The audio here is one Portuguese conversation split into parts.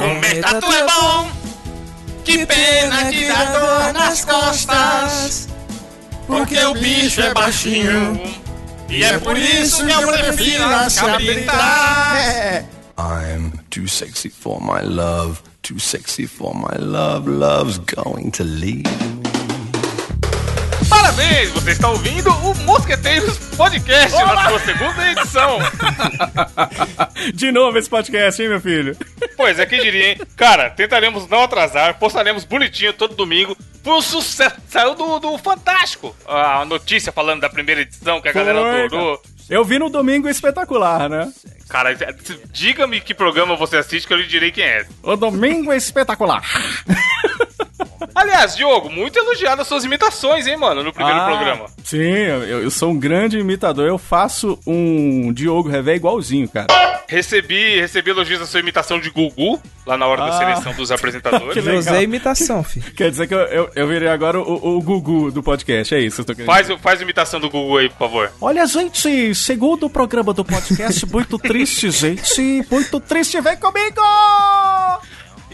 Comer tatu é bom, que pena que dá dor nas costas. Porque o bicho é baixinho, e é por isso que a mulher prefira se habilitar. I'm too sexy for my love, too sexy for my love, love's going to leave Parabéns, você está ouvindo o Mosqueteiros Podcast na sua segunda edição. De novo esse podcast, hein, meu filho? Pois é, quem diria, hein? Cara, tentaremos não atrasar, postaremos bonitinho todo domingo. Foi um sucesso, saiu do, do Fantástico. A notícia falando da primeira edição que a galera Foi, adorou. Eu vi no domingo espetacular, né? Cara, diga-me que programa você assiste que eu lhe direi quem é. O domingo espetacular. Aliás, Diogo, muito elogiado as suas imitações, hein, mano, no primeiro Ah, programa. Sim, eu, eu sou um grande imitador. Eu faço um Diogo Revé igualzinho, cara. Recebi, recebi elogios da sua imitação de Gugu, lá na hora da Ah. seleção dos apresentadores. Que legal. José é imitação, filho. Quer dizer que eu, eu, eu virei agora o, o Gugu do podcast, é isso que eu tô querendo Faz, faz a imitação do Gugu aí, por favor. Olha, gente, segundo o programa do podcast, muito triste, gente. Muito triste, vem comigo!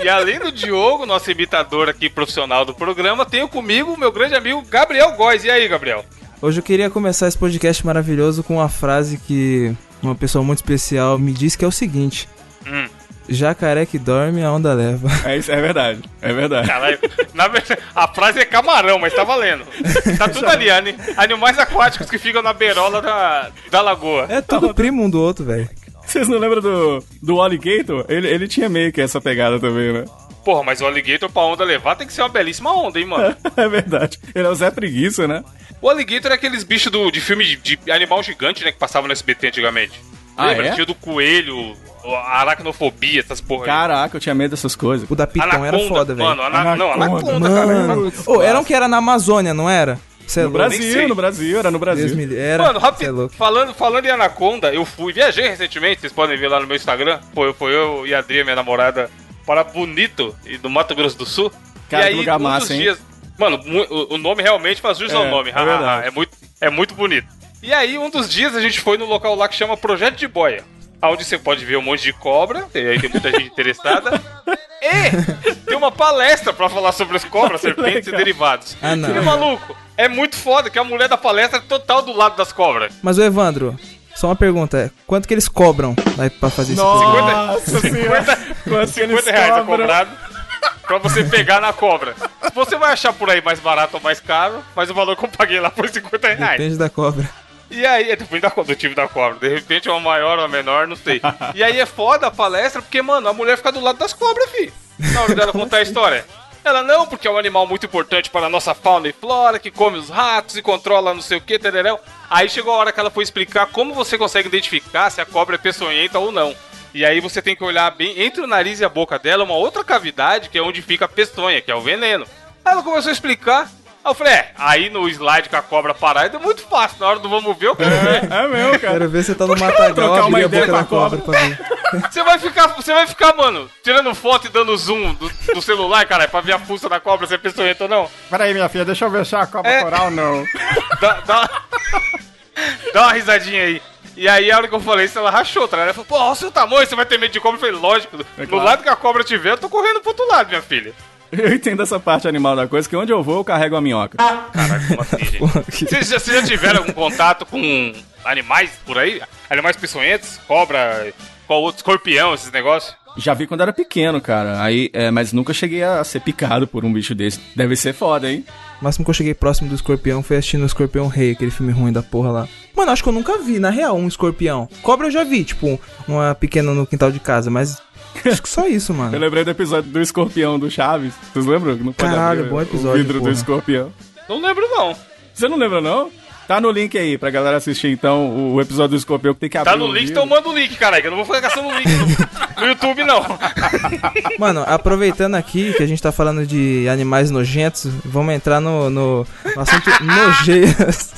E além do Diogo, nosso imitador aqui profissional do programa, tenho comigo o meu grande amigo Gabriel Góes. E aí, Gabriel? Hoje eu queria começar esse podcast maravilhoso com uma frase que uma pessoa muito especial me disse que é o seguinte: Hum. Jacaré que dorme, a onda leva. É, isso, é verdade, é verdade. Caralho, na verdade, a frase é camarão, mas tá valendo. Tá tudo ali, ani- animais aquáticos que ficam na beirola da, da lagoa. É tudo primo um do outro, velho. Vocês não lembram do, do Alligator? Ele, ele tinha meio que essa pegada também, né? Porra, mas o alligator pra onda levar tem que ser uma belíssima onda, hein, mano? É verdade. Ele é o Zé Preguiça, né? O alligator é aqueles bichos do, de filme de, de animal gigante, né, que passavam no SBT antigamente. Ah, Lembra? é? Tinha do coelho, a aracnofobia, essas porra aí. Caraca, eu tinha medo dessas coisas. O da Piton era foda, velho. Mano, ana, não, Anaconda. anaconda, cara. Mano, ô, era um que era na Amazônia, não era? Cê é No sei. Brasil, no Brasil, era no Brasil. me. Era. Mano, é rápido, louco. falando, falando em Anaconda, eu fui, viajei recentemente, vocês podem ver lá no meu Instagram. Foi, foi eu e a Adria, minha namorada, para Bonito, e do Mato Grosso do Sul. Cara, e que aí, lugar um massa, hein? dias. Mano, o, o nome realmente faz jus É, ao nome. é é, muito, é muito bonito. E aí, um dos dias a gente foi no local lá que chama Projeto de Boia. Onde você pode ver um monte de cobra, e aí tem muita gente interessada. E tem uma palestra pra falar sobre as cobras, serpentes e derivados. Ah, não. E maluco, é muito foda que a mulher da palestra é total do lado das cobras. Mas o Evandro, só uma pergunta: é, quanto que eles cobram aí pra fazer Nossa senhora! 50, Quanto que eles 50 reais é cobrado pra você pegar na cobra. Você vai achar por aí mais barato ou mais caro, mas o valor que eu paguei lá foi 50 reais. Depende da cobra. E aí, depende da, co- do time da cobra. De repente é uma maior ou uma menor, não sei. E aí é foda a palestra, porque, mano, a mulher fica do lado das cobras, fi. Na hora dela contar a história. Ela não, porque é um animal muito importante para a nossa fauna e flora, que come os ratos e controla não sei o que, tereréu. Aí chegou a hora que ela foi explicar como você consegue identificar se a cobra é peçonhenta ou não. E aí você tem que olhar bem entre o nariz e a boca dela, uma outra cavidade, que é onde fica a peçonha, que é o veneno. Ela começou a explicar. Aí eu falei, é, aí no slide com a cobra parada é muito fácil. Na hora do vamos ver, eu quero ver. É mesmo, cara. Quero ver você tá no matagal, uma abrir a ideia boca da cobra pra ver. Você vai ficar, você vai ficar, mano, tirando foto e dando zoom do, do celular, cara, pra ver a fuça da cobra, se é peçonhenta ou não. Peraí, minha filha, deixa eu ver se a cobra É. coral não. Dá, dá, dá uma risadinha aí. E aí, a hora que eu falei isso, ela rachou, tá? Ela falou, pô, olha o seu tamanho, você vai ter medo de cobra? Eu falei, lógico, do É claro. lado que a cobra tiver, eu tô correndo pro outro lado, minha filha. Eu entendo essa parte animal da coisa, que onde eu vou, eu carrego a minhoca. Caralho, como assim, gente? Vocês já, vocês já tiveram algum contato com animais por aí? Animais peçonhentos? Cobra, qual outro? Escorpião, esses negócios? Já vi quando era pequeno, cara. Aí, é, mas nunca cheguei a ser picado por um bicho desse. Deve ser foda, hein? O máximo que eu cheguei próximo do escorpião foi assistindo o Escorpião Rei, aquele filme ruim da porra lá. Mano, acho que eu nunca vi, na real, um escorpião. Cobra eu já vi, tipo, uma pequena no quintal de casa, mas acho que só isso, Eu mano. lembrei do episódio do escorpião do Chaves. Vocês lembram? Não pode Caralho, abrir bom O episódio, vidro do porra. escorpião. Não lembro, não. Você não lembra, não? Tá no link aí pra galera assistir, então, o, o episódio do escorpião que tem que abrir. Tá no o link, vidro. então manda o link, caralho, que eu não vou ficar gastando o link no, no YouTube, não. Mano, aproveitando aqui que a gente tá falando de animais nojentos, vamos entrar no, no, no assunto nojeiras.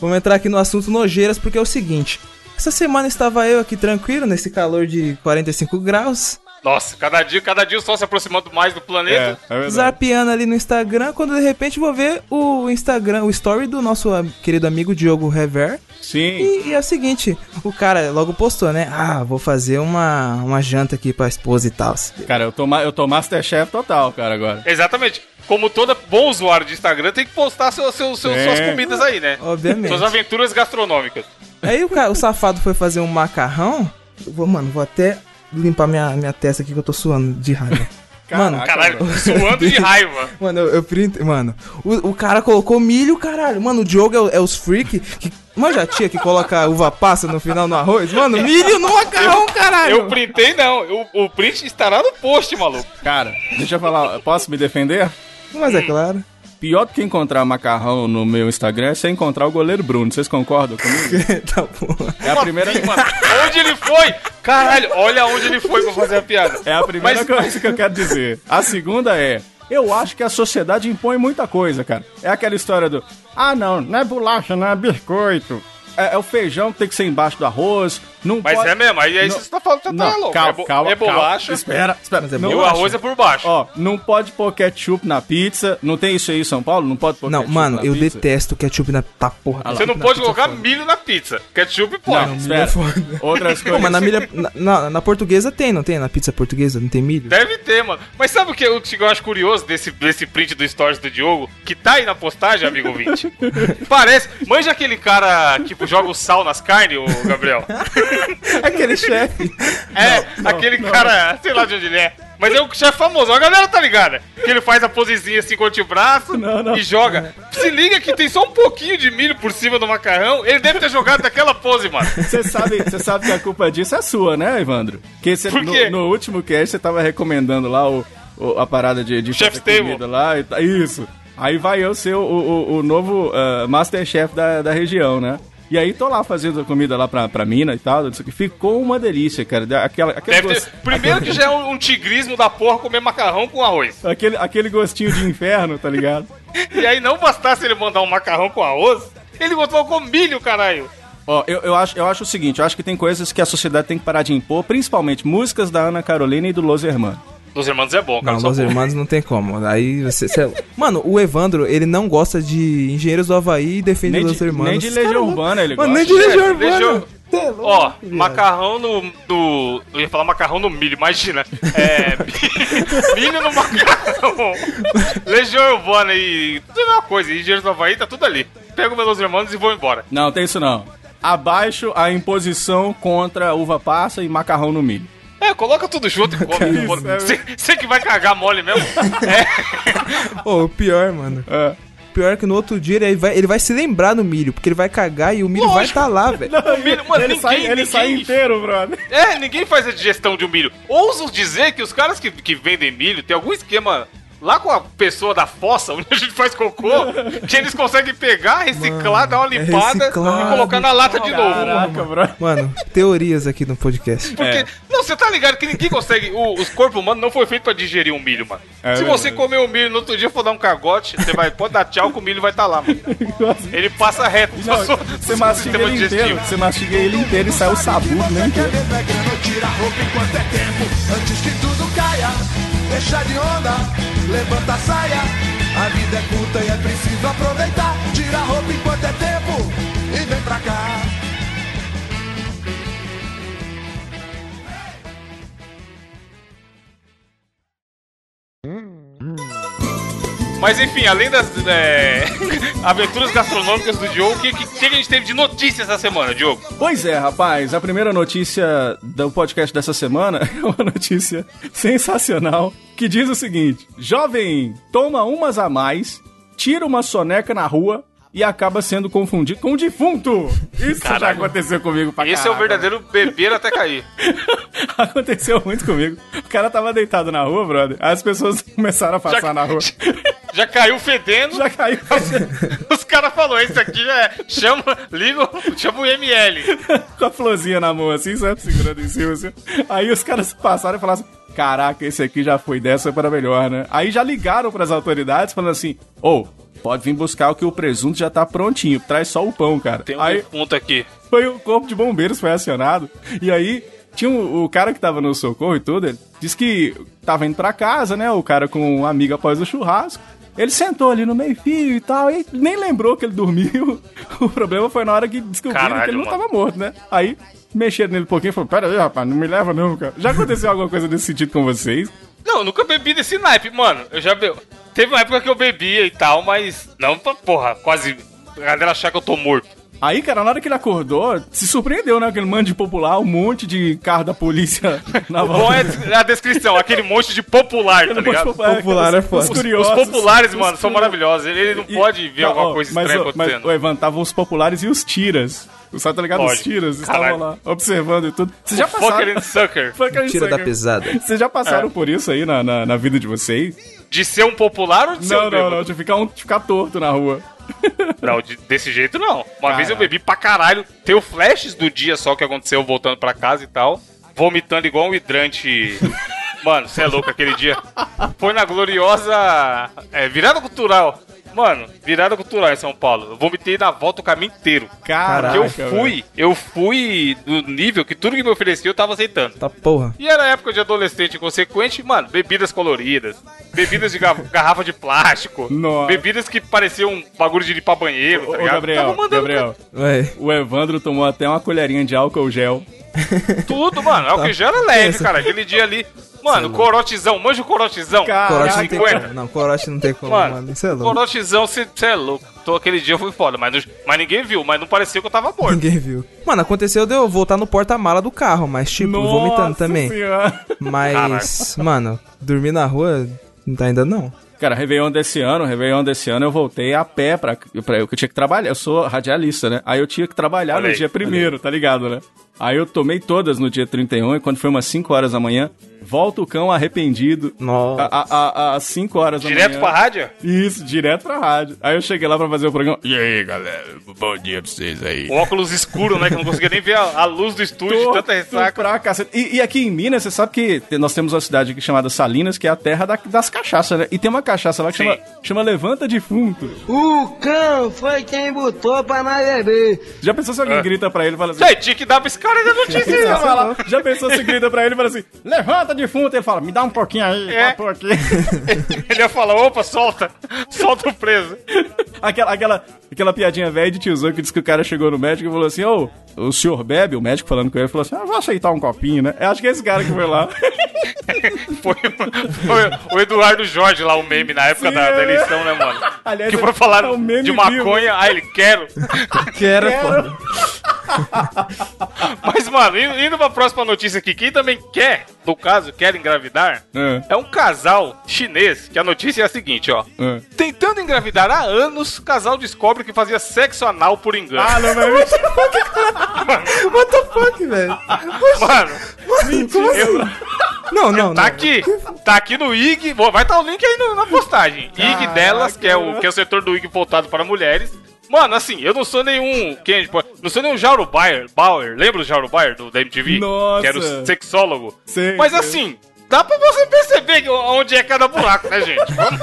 vamos entrar aqui no assunto nojeiras, porque é o seguinte. Essa semana estava eu aqui tranquilo, nesse calor de 45 graus, Nossa, cada dia, cada dia o sol se aproximando mais do É, planeta. é zarpeando ali no Instagram, quando de repente vou ver o Instagram, o story do nosso querido amigo Diogo Rever. Sim. E, e é o seguinte, o cara logo postou, né? Ah, vou fazer uma, uma janta aqui pra esposa e tal. Cara, eu tô, eu tô Masterchef total, cara, agora. Exatamente. Como todo bom usuário de Instagram, tem que postar seu, seu, seu- É. suas comidas aí, né? Obviamente. Suas aventuras gastronômicas. Aí o, cara, o safado foi fazer um macarrão. Eu Vou, mano, vou até limpar minha, minha testa aqui que eu tô suando de raiva. mano, Caralho, suando de raiva. mano, eu, eu print. Mano, o, o cara colocou milho, caralho. Mano, o Diogo é, é os freak que. Já tinha que colocar uva passa no final no arroz? Mano, milho no macarrão, caralho. Eu printei não, eu- o print estará no post, maluco. Cara, deixa eu falar, posso me defender? Mas é claro. Pior do que encontrar macarrão no meu Instagram é você encontrar o goleiro Bruno. Vocês concordam comigo? tá bom. É a primeira. Onde ele foi? Caralho, olha onde ele foi pra fazer a piada. é a primeira Mas- coisa que eu quero dizer. A segunda é. Eu acho que a sociedade impõe muita coisa, cara. É aquela história do. Ah, não, não é bolacha, não é biscoito. É, é o feijão que tem que ser embaixo do arroz. Não Mas pode... é mesmo, aí, aí Não. você tá falando, você tá Não, louco. calma, é, bo- calma, é bolacha calma. Espera, espera. Mas é Não e o arroz é por baixo. Ó, não pode pôr ketchup na pizza. Não tem isso aí em São Paulo? Não pode pôr Não, ketchup mano, na eu pizza? detesto ketchup na tá porra. Você não pode colocar foda. milho na pizza. Ketchup pode. Não, espera. Outras Pô, coisas. mas na, milha, na, na- na portuguesa tem, não tem? Na pizza portuguesa não tem milho? Deve ter, mano. Mas sabe o que, o que eu acho curioso desse, desse print do Stories do Diogo? Que tá aí na postagem, amigo ouvinte. Parece. Manja aquele cara que joga o sal nas carnes, o Gabriel? Aquele chefe. É, aquele cara, sei lá de onde ele é. Mas é o chefe famoso, a galera tá ligada. Que ele faz a posezinha assim com o antebraço Não, não. e joga. Se liga que tem só um pouquinho de milho por cima do macarrão. Ele deve ter jogado daquela pose, mano. Você sabe, você sabe que a culpa disso é sua, né, Evandro? Porque você, Por quê? no, no último cast você tava recomendando lá o, o- a parada de, de Chef's Table. lá. E, tá- isso. Aí vai eu ser o, o, o novo ah, Masterchef da, da região, né? E aí tô lá fazendo a comida lá pra, pra mina e tal, não sei o que. Ficou uma delícia, cara. Aquela, aquele, Deve ter... gost- Primeiro que já é um, um tigrismo da porra comer macarrão com arroz. aquele, aquele gostinho de inferno, tá ligado? E aí não bastasse ele mandar um macarrão com arroz, ele botou com milho, caralho. Ó, eu, eu, acho, eu acho o seguinte, eu acho que tem coisas que a sociedade tem que parar de impor, principalmente músicas da Ana Carolina e do Los Hermanos. Dos irmãos é bom, cara. Não, Los. Hermanos não tem como. Aí você. você- Mano, o Evandro, ele não gosta de Engenheiros do Havaí e defende Nem Los de, Hermanos. nem de Legião Urbana ele Mano, gosta. nem de Legião É, Urbana. Legião- é louco, Ó, viado. macarrão no, no. Eu ia falar macarrão no milho, imagina. É. milho no macarrão. Legião Urbana e. Tudo é uma coisa. E Engenheiros do Havaí tá tudo ali. Pego meus irmãos e vou embora. Não, tem isso não. Abaixo a imposição contra uva passa e macarrão no milho. É, coloca tudo junto e come. É. Você você que vai cagar mole mesmo? É. Ô, o pior, mano. É. Pior é que no outro dia ele vai, ele vai se lembrar do milho, porque ele vai cagar e o milho vai Lógico. estar lá, velho. O milho, mano, ele ninguém, sai, ele ninguém- sai inteiro, brother. É, ninguém faz a digestão de um milho. Ouso dizer que os caras que, que vendem milho tem algum esquema lá com a pessoa da fossa, onde a gente faz cocô, que eles conseguem pegar, reciclar, dar uma é limpada reciclado. e colocar na lata de novo. Caraca, brother. Mano, teorias aqui no podcast. Porque, É. não, você tá ligado que ninguém consegue. O, os corpos humanos não foi feito pra digerir um milho, mano. É Se verdade. você comer um milho no outro dia for dar um cagote, você vai, pode dar tchau que o milho vai estar lá, mano. Ele passa reto. Não, seu- você mastiga sistema ele inteiro, digestivo. você mastiga ele inteiro e sai o sabugo, né? inteiro. Tira a roupa enquanto é tempo, antes que tudo caia. Deixa de onda, levanta a saia. A vida é curta e é preciso aproveitar. Tira a roupa enquanto é tempo e vem pra cá. Mas enfim, além das é, aventuras gastronômicas do Diogo, o que, que, que a gente teve de notícias essa semana, Diogo? Pois é, rapaz, a primeira notícia do podcast dessa semana é uma notícia sensacional que diz o seguinte: Jovem toma umas a mais, tira uma soneca na rua e acaba sendo confundido com um defunto. Isso já Caralho. aconteceu comigo pra Esse é o verdadeiro beber até cair. Aconteceu muito comigo. O cara tava deitado na rua, brother. Aí as pessoas começaram a passar na rua. Já caiu fedendo. Já caiu. Os caras falaram, esse aqui já é. Chama, liga, o- chama o ML. com a florzinha na mão, assim, sabe? Segurando em cima, assim. Aí os caras passaram e falaram assim: Caraca, esse aqui já foi dessa para melhor, né? Aí já ligaram pras autoridades falando assim: Ô, pode vir buscar o que o presunto já tá prontinho, traz só o pão, cara. Tem um Aí ponto aqui. foi o corpo de bombeiros foi acionado. E aí tinha um- o cara que tava no socorro e tudo, ele disse que tava indo pra casa, né? O cara com uma amiga após o churrasco. Ele sentou ali no meio-fio e tal, e nem lembrou que ele dormiu. O problema foi na hora que descobriram Caralho, que ele não mano. tava morto, né? Aí mexeram nele um pouquinho e falaram: Pera aí, rapaz, não me leva não, cara. Já aconteceu alguma coisa desse sentido com vocês? Não, eu nunca bebi desse naipe, mano. Eu já be... Teve uma época que eu bebia e tal, mas não pra porra, quase. A galera achar que eu tô morto. Aí, cara, na hora que ele acordou, se surpreendeu, né? Aquele mano de popular, um monte de carro da polícia na O bom é a descrição, aquele monte de popular, tá ligado? Popular é foda. Os, Os curiosos. populares, mano, Os são curiosos. maravilhosos. Ele não E- pode ver não, alguma ó, coisa mas, estranha ó, mas, acontecendo. o Evan, estavam os populares e os tiras. Sabe, tá ligado? Os Pode. tiras estavam lá, observando e tudo. Vocês já Fucker passaram... and sucker. Fucker and Tira da pesada. Vocês já passaram É. por isso aí na, na, na vida de vocês? De ser um popular ou de ser Não, um não, bêbado? não, de ficar, um, de ficar torto na rua. Não, de- desse jeito não. Uma vez eu bebi pra caralho. Tenho flashes do dia só que aconteceu voltando pra casa e tal. Vomitando igual um hidrante. Mano, você é louco aquele dia. Foi na gloriosa é, virada cultural. Mano, virada cultural em São Paulo. Eu vomitei na volta o caminho inteiro. Caraca, eu fui, eu fui do nível que tudo que me oferecia eu tava aceitando. Tá porra. E era época de adolescente inconsequente, mano, bebidas coloridas, bebidas de ga- garrafa de plástico, Nossa. bebidas que pareciam um bagulho de limpar banheiro, Ô, tá ô, ligado? Gabriel, Tava mandando Gabriel, Ué. o Evandro tomou até uma colherinha de álcool gel. tudo, mano. Álcool em gel era leve, Pensa. cara. Aquele dia ali, mano, corotizão, manja o corotizão. Cara, Corote Caraca, não tem como. Não, corote não tem como, Mano, mano. Isso é louco. corotizão, você é louco. Tô, aquele dia eu fui foda, mas, não- mas ninguém viu, mas não parecia que eu tava morto. Ninguém viu. Mano, aconteceu de eu voltar no porta-mala do carro, mas tipo, vomitando também. Senhora. Mas, mano, dormir na rua ainda não. Cara, Réveillon desse ano, Réveillon desse ano eu voltei a pé pra, pra eu que tinha que trabalhar. Eu sou radialista, né? Aí eu tinha que trabalhar Olha no aí, dia primeiro, tá ligado, né? Aí eu tomei todas no dia 31 e quando foi umas 5 horas da manhã, volta o cão arrependido. Nossa. a- a- a- Às 5 horas da Direto manhã. pra rádio? Isso, direto pra rádio. Aí eu cheguei lá pra fazer o programa. E aí, galera? Bom dia pra vocês aí. O óculos escuro, né? Que eu não conseguia nem ver a, a luz do estúdio de tanta ressaca. Pra cacete. E, e aqui em Minas, você sabe que nós temos uma cidade aqui chamada Salinas, que é a terra da- das cachaças, né? E tem uma cachaça lá que Sim. chama, chama Levanta Defunto. O cão foi quem botou pra nós beber. Já pensou se alguém É. grita pra ele e fala assim... Tinha que dar pra esse cara da notícia, mano? já pensou se grita pra ele e fala assim, levanta defunto, ele fala, me dá um pouquinho aí, É. um pouquinho. Ele ia falar, opa, solta, solta o preso. aquela, aquela, aquela piadinha velha de tiozão que disse que o cara chegou no médico e falou assim, ô, o senhor bebe? O médico falando com ele falou assim, ah, vou aceitar um copinho, né? Eu acho que é esse cara que foi lá. Foi, foi o Eduardo Jorge lá, o meme na época Sim, da, da é. eleição, né, mano? Aliás, que é- foi falar é um de maconha, ah, ele quero. Que era foda. Mas, mano, indo, pra próxima notícia aqui, quem também quer, no caso, quer engravidar, É. é um casal chinês, que a notícia é a seguinte, ó. É. Tentando engravidar há anos, casal descobre que fazia sexo anal por engano. Ah, não, vai What the fuck, velho? Mano, Como assim? Não, não, tá não. aqui, tá aqui no IG, vai estar o link aí no- na postagem. IG delas, que é, o, que é o setor do IG voltado para mulheres. Mano, assim, eu não sou nenhum. Quem pode- Não sou nenhum Jauro Bauer, Bauer. Lembra o Jauro Bauer do, da MTV? Nossa. Que era o sexólogo. Sei, Mas assim, dá pra você perceber onde é cada buraco, né, gente? Vamos-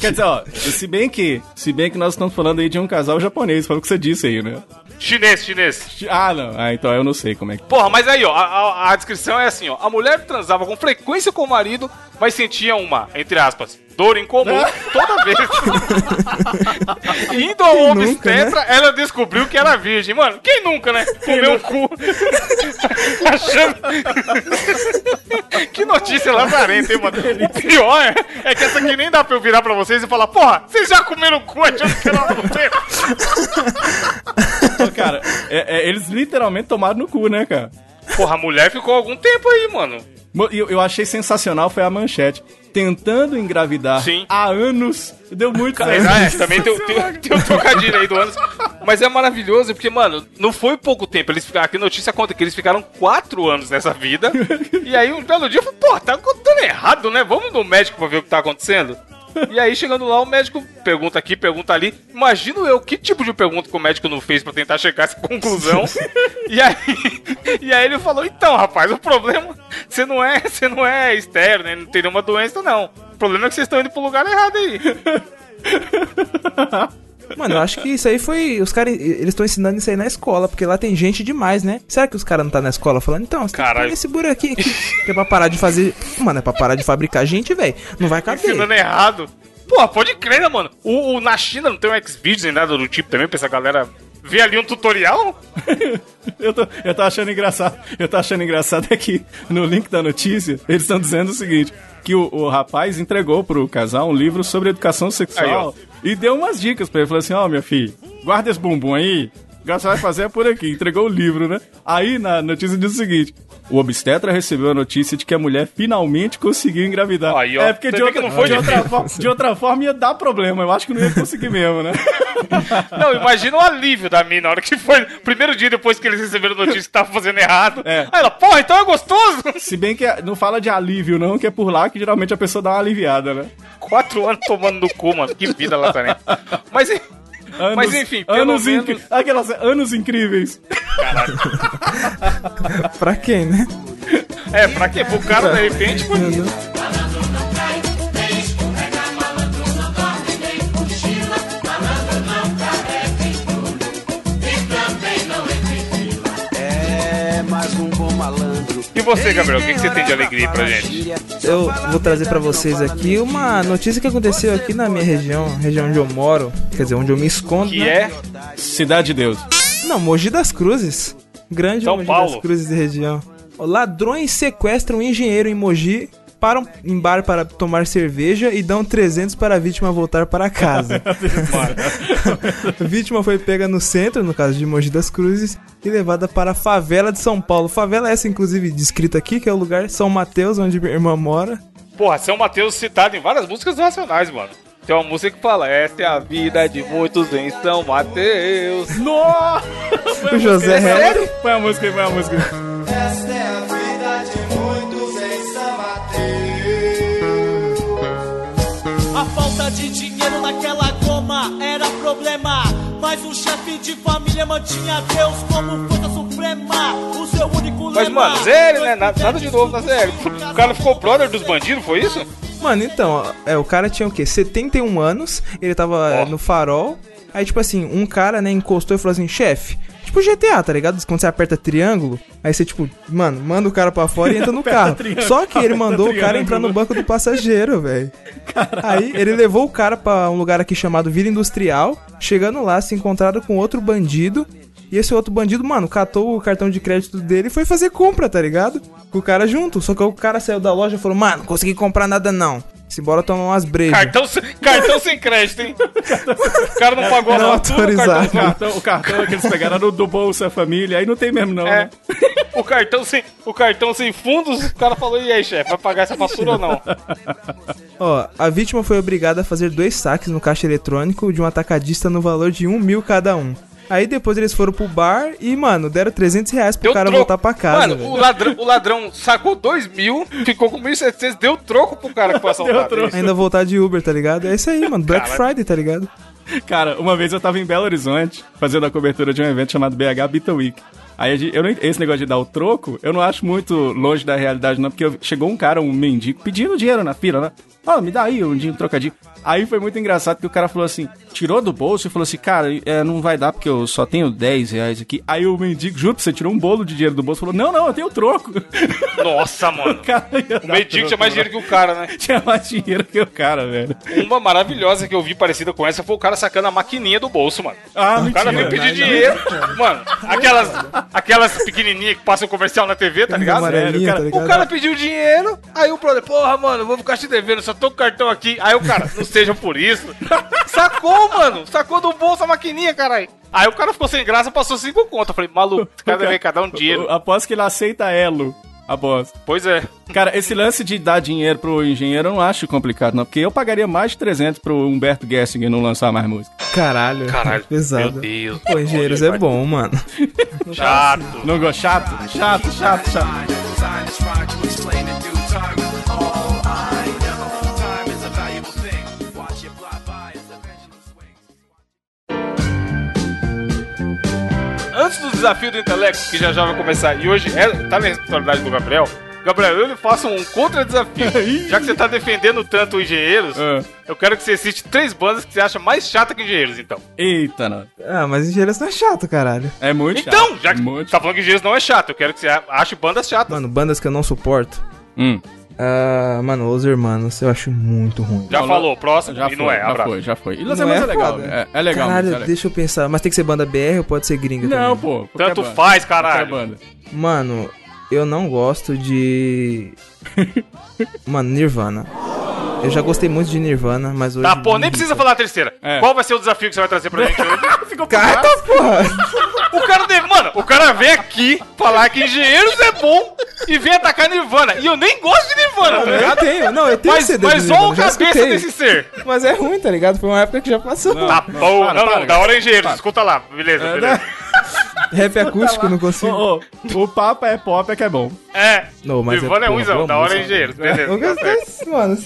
Quer dizer, ó, se bem que, se bem que nós estamos falando aí de um casal japonês, foi o que você disse aí, né? Chinês, chinês. Ah, não. Ah, então eu não sei como é que. Porra, mas aí, ó, a, a- a descrição é assim, ó. A mulher transava com frequência com o marido, mas sentia uma, entre aspas, dor em comum toda vez. Indo ao nunca, obstetra, ela descobriu que era virgem. Mano, quem nunca, né? Comeu um cu. Achando. que notícia lazarenta, hein, mano? O pior é, que essa aqui nem dá pra eu virar pra vocês e falar, porra, vocês já comeram cu achando que era tempo? Ô, cara, é- é, eles literalmente tomaram no cu, né, cara? Porra, a mulher ficou algum tempo aí, mano. Eu, eu achei sensacional foi a manchete. Tentando engravidar Sim. há anos. Deu muito certo. ah, é, também tem, tem, tem um trocadilho aí do anos. Mas é maravilhoso porque, mano, não foi pouco tempo. Eles ficaram, aqui a notícia conta que eles ficaram quatro anos nessa vida. e aí, um belo dia, eu falei, pô, tá acontecendo errado, né? Vamos no médico pra ver o que tá acontecendo. E aí, chegando lá, o médico pergunta aqui, pergunta ali. Imagino eu que tipo de pergunta que o médico não fez pra tentar chegar a essa conclusão. e aí, e aí ele falou: então, rapaz, o problema, você não é, você não é estéreo, né? Não tem nenhuma doença, não. O problema é que vocês estão indo pro lugar errado aí. Mano, eu acho que isso aí foi. Os caras. Eles estão ensinando isso aí na escola, porque lá tem gente demais, né? Será que os caras não tá na escola falando, então, você tem que Caralho. pôr esse buraquinho aqui. Que é pra parar de fazer. Mano, é pra parar de fabricar gente, velho. Não vai caber. Ensinando errado. Pô, pode crer, né, mano? O, o- na China não tem um Xvideos nem nada do tipo também, pra essa galera ver ali um tutorial? Eu tô, eu tô achando engraçado. Eu tô achando engraçado é que no link da notícia, eles estão dizendo o seguinte: que o, o rapaz entregou pro casal um livro sobre educação sexual e deu umas dicas pra ele. Falou assim: ó, meu filho, guarda esse bumbum aí. Você vai fazer é por aqui. Entregou o livro, né? Aí na notícia diz o seguinte: o obstetra recebeu a notícia de que a mulher finalmente conseguiu engravidar. Aí, ó. é porque de outra, que não foi de, outra forma, de outra forma ia dar problema. Eu acho que não ia conseguir mesmo, né? Não, imagina o alívio da mina na hora que foi. Primeiro dia depois que eles receberam notícia que tava fazendo errado. É. Aí ela, porra, então é gostoso! Se bem que é- não fala de alívio, não, que é por lá que geralmente a pessoa dá uma aliviada, né? Quatro anos tomando no cu, mano. Que vida lazarenta. Mas, Anos, mas enfim, pelo anos, menos. aquelas anos incríveis. Pra quem, né? É, pra quê? Pro cara, de repente, pô, E você, Gabriel, o que, que você tem de alegria pra gente? Eu vou trazer pra vocês aqui uma notícia que aconteceu aqui na minha região, região onde eu moro, quer dizer, onde eu me escondo, Que né? é. Cidade de Deus. Não, Mogi das Cruzes. Grande São Mogi Paulo. das Cruzes e região. Ladrões sequestram um engenheiro em Mogi, param em bar para tomar cerveja e dão 300 para a vítima voltar para casa. a vítima foi pega no centro, no caso de Mogi das Cruzes, e levada para a favela de São Paulo. Favela essa, inclusive, descrita aqui, que é o lugar São Mateus, onde minha irmã mora. Porra, São Mateus citado em várias músicas nacionais, mano. Tem uma música que fala: Essa é a vida de muitos em São Mateus. Nossa! O José Heller. Põe a música aí, põe a música aí. Esta é a vida de muitos de dinheiro naquela goma era problema. Mas o chefe de família mantinha Deus como força suprema. O seu único Mas, lema mano, sério, né? Nada, nada de novo na série. O cara ficou brother dos bandidos, foi isso? Mano, então, é, o cara tinha o quê? 71 anos, ele tava Ó. no farol. Aí, tipo assim, um cara, né, encostou e falou assim: chefe. Tipo GTA, tá ligado? Quando você aperta triângulo, aí você, tipo, mano, manda o cara pra fora e entra no carro. Só que ele mandou o cara entrar no banco do passageiro, velho. Aí ele levou o cara pra um lugar aqui chamado Vila Industrial. Chegando lá, se encontraram com outro bandido. E esse outro bandido, mano, catou o cartão de crédito dele e foi fazer compra, tá ligado? Com o cara junto. Só que o cara saiu da loja e falou: Mano, não consegui comprar nada não. Simbora tomar umas brejas. Cartão, sem- cartão sem crédito, hein? O cara não pagou Não autorizado. cartão, O cartão, o cartão que eles pegaram era do, do Bolsa Família, aí não tem mesmo, não. É. né? O cartão sem, o cartão sem fundos, o cara falou, e aí, chefe, vai pagar essa fatura ou não? Ó, a vítima foi obrigada a fazer dois saques no caixa eletrônico de um atacadista no valor de um mil cada um. Aí depois eles foram pro bar e, mano, deram 300 reais pro Deu cara troco. voltar pra casa, Mano, o ladrão, o ladrão sacou 2 mil, ficou com 1.700, deu troco pro cara que foi assaltado. troco. Ainda voltar de Uber, tá ligado? É isso aí, mano. Black Caralho. Friday, tá ligado? Cara, uma vez eu tava em Belo Horizonte, fazendo a cobertura de um evento chamado BH Beatle Week. Aí eu não- esse negócio de dar o troco, eu não acho muito longe da realidade, não, porque chegou um cara, um mendigo, pedindo dinheiro na fila, né? Ah, me dá aí um dinheiro trocadinho. Aí foi muito engraçado que o cara falou assim, tirou do bolso e falou assim, cara, é, não vai dar porque eu só tenho 10 reais aqui. Aí o mendigo, juro pra você, tirou um bolo de dinheiro do bolso e falou, não, não, eu tenho troco. Nossa, mano. O dar mendigo troco, tinha mais dinheiro que o cara, né? Tinha mais dinheiro que o cara, velho. Uma maravilhosa que eu vi parecida com essa foi o cara sacando a maquininha do bolso, mano. Ah, O cara veio pedir dinheiro. Mano, aquelas, aquelas pequenininhas que passam comercial na TV, tá ligado? Amarelinha, cara, tá O ligado? cara pediu dinheiro, aí o brother, porra, mano, vou ficar te devendo, só tô com o cartão aqui. Aí o cara, não seja por isso. Sacou, mano, sacou do bolso a maquininha, caralho. Aí o cara ficou sem graça, passou cinco contas. Eu falei, maluco, cara deve cada um dinheiro. Eu Aposto que ele aceita elo. Aposto. Pois é. Cara, esse lance de dar dinheiro pro engenheiro eu não acho complicado, não. Porque eu pagaria mais de 300 pro Humberto Gessinger não lançar mais música. Caralho. Caralho, Pesado. meu Deus. Pô, engenheiros é bom, mano. Chato. Não gosto? Chato? Chato, chato, chato. Antes do desafio do intelecto, que já já vai começar, e hoje é, tá na responsabilidade do Gabriel. Gabriel, eu lhe faço um contra-desafio. já que você tá defendendo tanto os engenheiros, Ah. eu quero que você cite três bandas que você acha mais chata que engenheiros, então. Eita, não. Ah, mas engenheiros não é chato, caralho. É muito Então, chato. já que Muito tá falando que engenheiros não é chato, eu quero que você ache bandas chatas. Mano, bandas que eu não suporto. Hum. Ah, mano, Os Hermanos, eu acho muito ruim. Já falou, próximo, Já e foi, não é, já abraço. foi, já foi. E Los Não Hermanos é, legal, foda? é, é legal. Caralho, é legal. deixa eu pensar. Mas tem que ser banda BR ou pode ser gringa Não, também? pô. Tanto banda, faz, caralho. banda. Mano, eu não gosto de. Mano, Nirvana. Eu já gostei muito de Nirvana, mas hoje. Tá, pô, nem precisa falar a terceira. É. Qual vai ser o desafio que você vai trazer pra gente hoje? Ficou Cata, porra! O cara deve, mano, o cara vem aqui falar que engenheiros é bom e vem atacar Nirvana. E eu nem gosto de Nirvana, tá Eu ligado? tenho, não, eu tenho Mas, CD mas olha a já cabeça desse ser. Mas é ruim, tá ligado? Foi uma época que já passou. Não. Tá bom, para, não, não, para. da hora engenheiros, escuta lá, beleza, É, beleza. Rap acústico, não consigo. Ô, o papo é pop, é que é bom. É, Não, mas é porra, ruimzão, boa da hora música. engenheiros, beleza. Eu tá mano.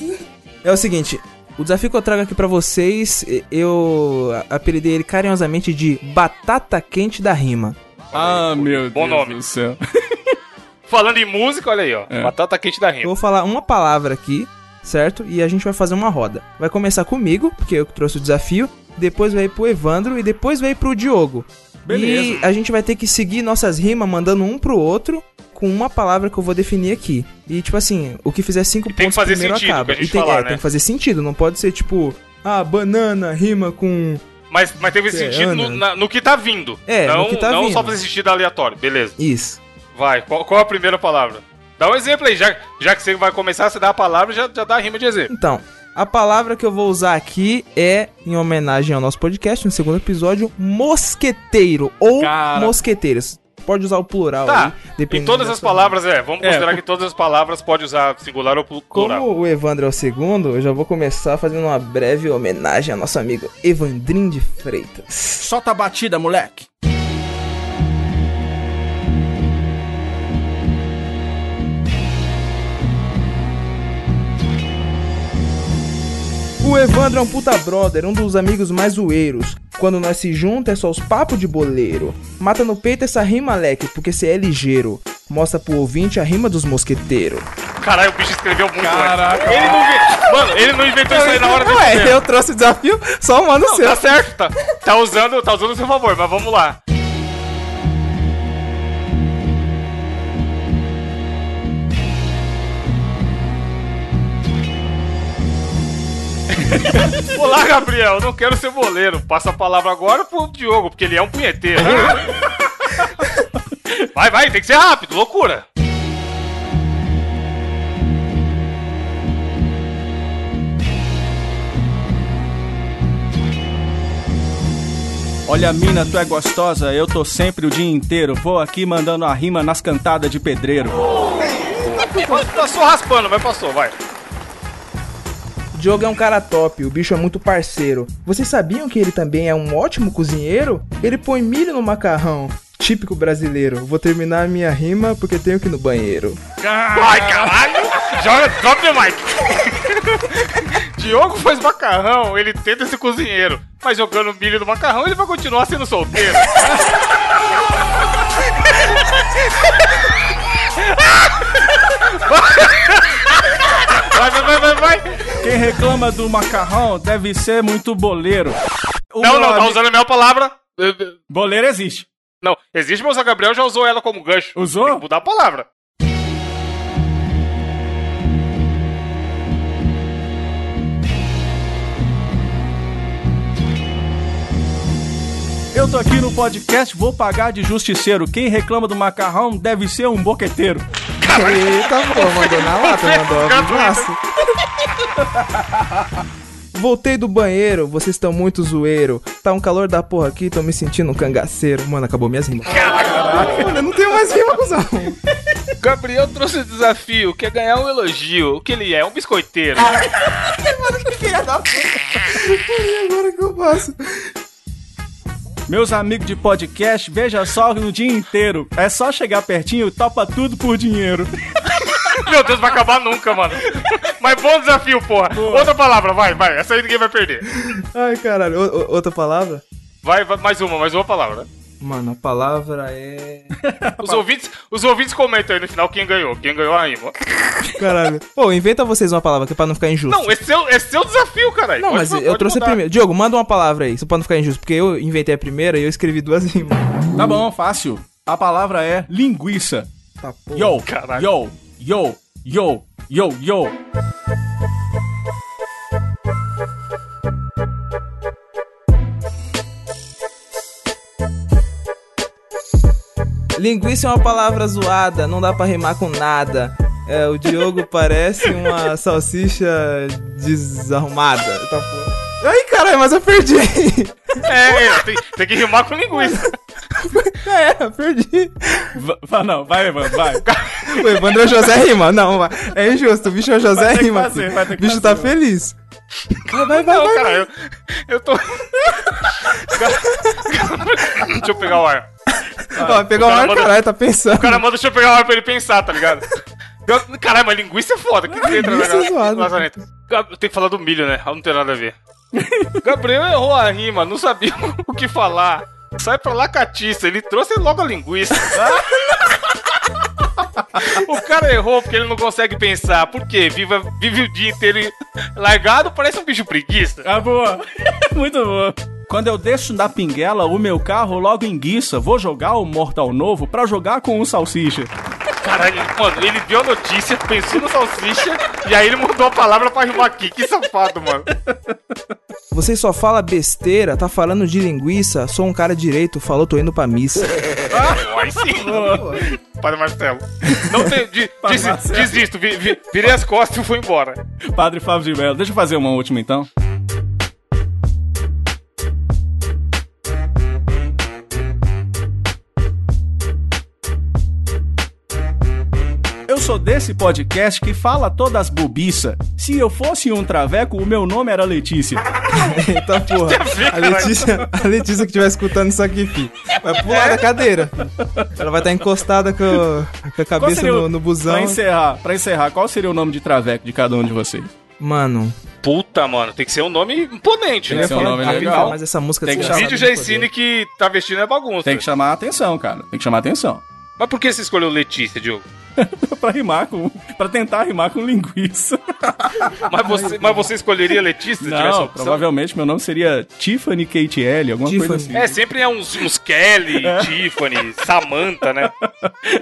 É o seguinte, o desafio que eu trago aqui pra vocês, eu apelidei ele carinhosamente de Batata Quente da Rima. Ah, meu Bom Deus nome. do céu. Falando em música, olha aí, ó. É. Batata quente da Eu rima. vou falar uma palavra aqui, certo? E a gente vai fazer uma roda. Vai começar comigo, porque eu que trouxe o desafio. Depois vai pro Evandro e depois vai pro Diogo. Beleza. E a gente vai ter que seguir nossas rimas mandando um pro outro com uma palavra que eu vou definir aqui. E tipo assim, o que fizer cinco E tem que pontos fazer primeiro sentido, acaba. e tem, falar, é, né? tem que fazer sentido, não pode ser tipo, ah, banana rima com Mas, mas teve Cê, sentido no, na- no que tá vindo. É, não, no que tá não vindo. só fazer sentido aleatório, beleza. isso. Vai, qual, qual a primeira palavra? Dá um exemplo aí, já, já que você vai começar, você dá a palavra já, já dá a rima de exemplo. Então, a palavra que eu vou usar aqui é, em homenagem ao nosso podcast, no segundo episódio, mosqueteiro ou Cara. mosqueteiros. Pode usar o plural Tá, aí, dependendo em todas da as palavras, é, vamos É, considerar que todas as palavras pode usar singular ou plu- plural. Como o Evandro é o segundo, eu já vou começar fazendo uma breve homenagem ao nosso amigo Evandrinho de Freitas. Solta a batida, moleque. O Evandro é um puta brother, um dos amigos mais zoeiros. Quando nós se junta é só os papos de boleiro. Mata no peito essa rima, leque, porque cê é ligeiro. Mostra pro ouvinte a rima dos mosqueteiros. Caralho, o bicho escreveu muito Caraca. antes. Ele não inventou. Mano, ele não inventou isso aí na hora desse Ué, eu trouxe o desafio, só manda o seu. tá certo, tá, tá usando, tá usando a seu favor, mas vamos lá. Olá, Gabriel, não quero ser boleiro. Passa a palavra agora pro Diogo, porque ele é um punheteiro. Vai, vai, tem que ser rápido, loucura. Olha, mina, tu é gostosa, eu tô sempre o dia inteiro. Vou aqui mandando a rima nas cantadas de pedreiro. Passou raspando, mas passou, vai. O Diogo é um cara top, o bicho é muito parceiro. Vocês sabiam que ele também é um ótimo cozinheiro? Ele põe milho no macarrão. Típico brasileiro. Vou terminar a minha rima porque tenho que ir no banheiro. Ai, caralho! Joga, drop the mic. Diogo faz macarrão, ele tenta ser cozinheiro. Mas jogando milho no macarrão, ele vai continuar sendo solteiro. Quem reclama do macarrão deve ser muito boleiro. O Não, não, tá amigo- usando a minha palavra. Boleiro existe. Não, existe, mas o Gabriel já usou ela como gancho. Usou? Tem que mudar a palavra. Eu tô aqui no podcast, vou pagar de justiceiro. Quem reclama do macarrão deve ser um boqueteiro. Eita, pô, mandou na lata, mandou vivaço. Voltei do banheiro, vocês estão muito zoeiro. Tá um calor da porra aqui, tô me sentindo um cangaceiro. Mano, acabou minhas rimas. Mano, eu não tenho mais rima, cuzão. Gabriel trouxe o desafio, quer ganhar um elogio. O que ele é? Um biscoiteiro. Agora que eu faço? Meus amigos de podcast, veja só no dia inteiro. É só chegar pertinho, topa tudo por dinheiro. Meu Deus, vai acabar nunca, mano. Mas bom desafio, porra. Outra palavra, vai, vai. Essa aí ninguém vai perder. Ai, caralho. O- o- outra palavra? Vai, vai, mais uma, mais uma palavra. Mano, a palavra é. Os ouvintes, os ouvintes comentam aí no final quem ganhou. Quem ganhou a rima. Caralho. Pô, inventa vocês uma palavra que é pra não ficar injusto. Não, esse é seu, esse é seu desafio, caralho. Não, Pode- mas pode eu trouxe a mudar. primeira. Diogo, manda uma palavra aí, só pra não ficar injusto, porque eu inventei a primeira e eu escrevi duas rimas. Tá bom, fácil. A palavra é linguiça. Tá, porra. Yo, Caralho. yo, yo, yo. Yo, yo. Linguiça é uma palavra zoada, não dá pra rimar com nada. É, o Diogo parece uma salsicha desarrumada. Tá. Ai, caralho, mas eu perdi. É, é, tem, tem que rimar com linguiça. É, eu perdi. Va- va- não, vai, Evandro, vai. O Evandro é o José Rima. Não, vai. é injusto. O bicho é o José Vai Rima. fazer, vai O bicho fazer, tá feliz. Vai, vai, vai, Não, vai. cara, eu, eu tô. Deixa eu pegar o ar. Ó, pegou o o cara ar, manda- caralho, tá pensando. O cara manda deixa eu pegar o ar pra ele pensar, tá ligado? Caralho, mas linguiça é foda. Que que entra na é tenho que falar do milho, né? Não tem nada a ver. Gabriel errou a rima, não sabia o que falar. Sai pra lá, catiça. Ele trouxe logo a linguiça. o cara errou porque ele não consegue pensar. Por quê? Vive, vive o dia inteiro largado, parece um bicho preguiça. Ah, boa. Muito boa. Quando eu deixo da pinguela o meu carro logo enguiça, vou jogar o Mortal Novo pra jogar com o Salsicha. Caralho, mano, ele viu a notícia, pensou no salsicha e aí ele mudou a palavra pra rimar aqui. Que safado, mano. Você só fala besteira, tá falando de linguiça, sou um cara direito, falou, tô indo pra missa. Ah, aí sim. Padre Marcelo. Não tem. De, Marcelo. desisto, vi- vi- virei as costas e fui embora. Padre Fábio de Mello. Deixa eu fazer uma última então. Sou desse podcast que fala todas as bobiça. Se eu fosse um traveco, o meu nome era Letícia. Eita porra. A Letícia, a Letícia que estiver escutando isso aqui, fi, vai pular da cadeira. Ela vai estar encostada com, a- com a cabeça seria o- no, no busão. Pra encerrar, pra encerrar, qual seria o nome de traveco de cada um de vocês? Mano, Puta, mano, tem que ser um nome imponente, Tem né? que ser um nome ah, legal. mas essa música Tem que O chamar- vídeo já ensina que tá vestindo é bagunça. Tem que chamar a atenção, cara. Tem que chamar a atenção. Mas por que você escolheu Letícia, Diogo? pra rimar com. Pra tentar rimar com linguiça. Mas você, mas você escolheria Letícia se tivesse a Não, opção? provavelmente meu nome seria Tiffany Kate L, alguma coisa Tiffany. assim. É, sempre é uns, uns Kelly, Tiffany, Samantha, né?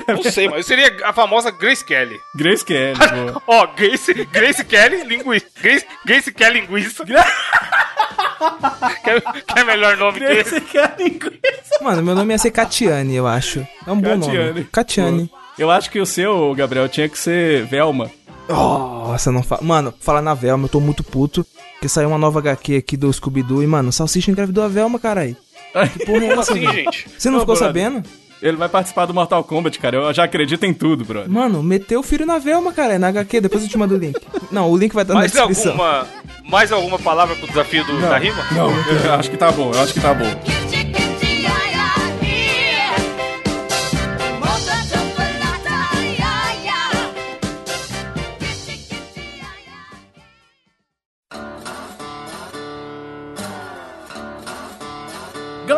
Não sei, mas eu seria a famosa Grace Kelly. Grace Kelly, boa. Ó, Grace, Grace Kelly, linguiça. Grace, Grace Kelly, linguiça. quer, quer melhor nome que esse? Grace Kelly linguiça. Mano, meu nome ia ser Catiane, eu acho. É um bom Catiane. nome. Catiane. Eu acho que o seu, Gabriel, tinha que ser Velma. Nossa, não fala. Mano, fala na Velma, eu tô muito puto. Porque saiu uma nova HQ aqui do Scooby-Doo e, mano, Salsicha engravidou a Velma, caralho. Que porra é essa, assim, gente? Você não Ô, ficou brother. sabendo? Ele vai participar do Mortal Kombat, cara. Eu já acredito em tudo, brother. Mano, meteu o filho na Velma, cara. É na HQ, depois eu te mando o link. Não, o link vai estar na Mais descrição. alguma, mais alguma palavra pro desafio do, da rima? Não, eu acho que tá bom, eu acho que tá bom.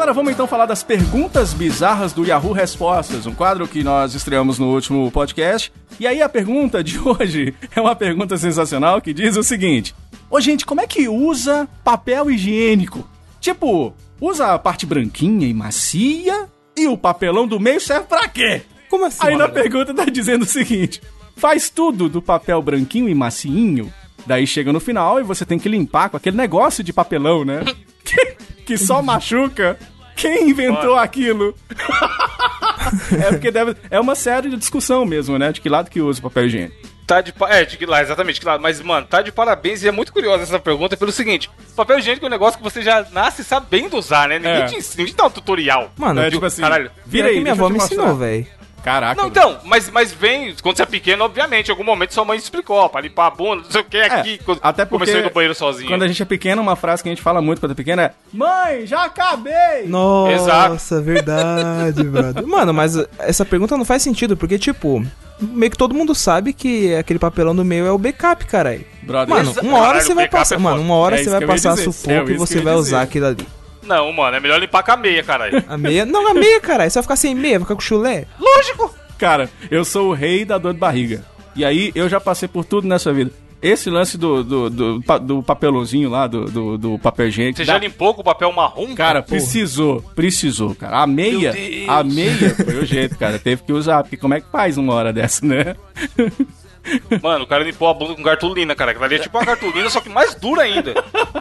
Galera, vamos então falar das perguntas bizarras do Yahoo Respostas, um quadro que nós estreamos no último podcast. E aí a pergunta de hoje é uma pergunta sensacional que diz o seguinte: Ô gente, como é que usa papel higiênico? Tipo, usa a parte branquinha e macia e o papelão do meio serve pra quê? Como assim? Aí na pergunta tá dizendo o seguinte: faz tudo do papel branquinho e macinho, daí chega no final e você tem que limpar com aquele negócio de papelão, né? que só machuca. Quem inventou Olha. aquilo? é porque deve. É uma série de discussão mesmo, né? De que lado que usa o papel higiênico. Tá de É, de que lá, exatamente, que lá. Mas, mano, tá de parabéns e é muito curiosa essa pergunta pelo seguinte: papel higiênico é um negócio que você já nasce sabendo usar, né? Ninguém É. te ensina, ninguém te dá um tutorial. Mano, é tipo assim, caralho. vira aí, que minha avó me ensinou, velho. Caraca. Não, então, mas, mas vem, quando você é pequeno, obviamente, em algum momento sua mãe explicou, ó, pra limpar a bunda, não sei o que, aqui, quando É, até porque comecei a ir no banheiro sozinho. Quando a gente é pequeno, uma frase que a gente fala muito quando é pequeno é Mãe, já acabei! Nossa, verdade, brother. Mano, mas essa pergunta não faz sentido, porque, tipo, meio que todo mundo sabe que aquele papelão do meio é o backup, caralho. Brother, Mano, Exa- uma hora Caralho, você vai passar. é Mano, uma hora É você vai passar sufoco É e você vai usar aquilo ali. Não, mano, é melhor limpar com a meia, caralho. A meia. Não, a meia, caralho. Você vai ficar sem meia, vai ficar com chulé. Lógico! Cara, eu sou o rei da dor de barriga. E aí eu já passei por tudo nessa vida. Esse lance do, do, do, do papelãozinho lá, do, do, do papel higiênico. Você dá- já limpou com o papel marrom? Cara, precisou, precisou, cara. A meia, a meia foi o jeito, cara. Teve que usar, porque como é que faz uma hora dessa, né? Mano, o cara limpou a bunda com cartolina, cara. Aquilo ali é tipo uma cartolina, só que mais dura ainda.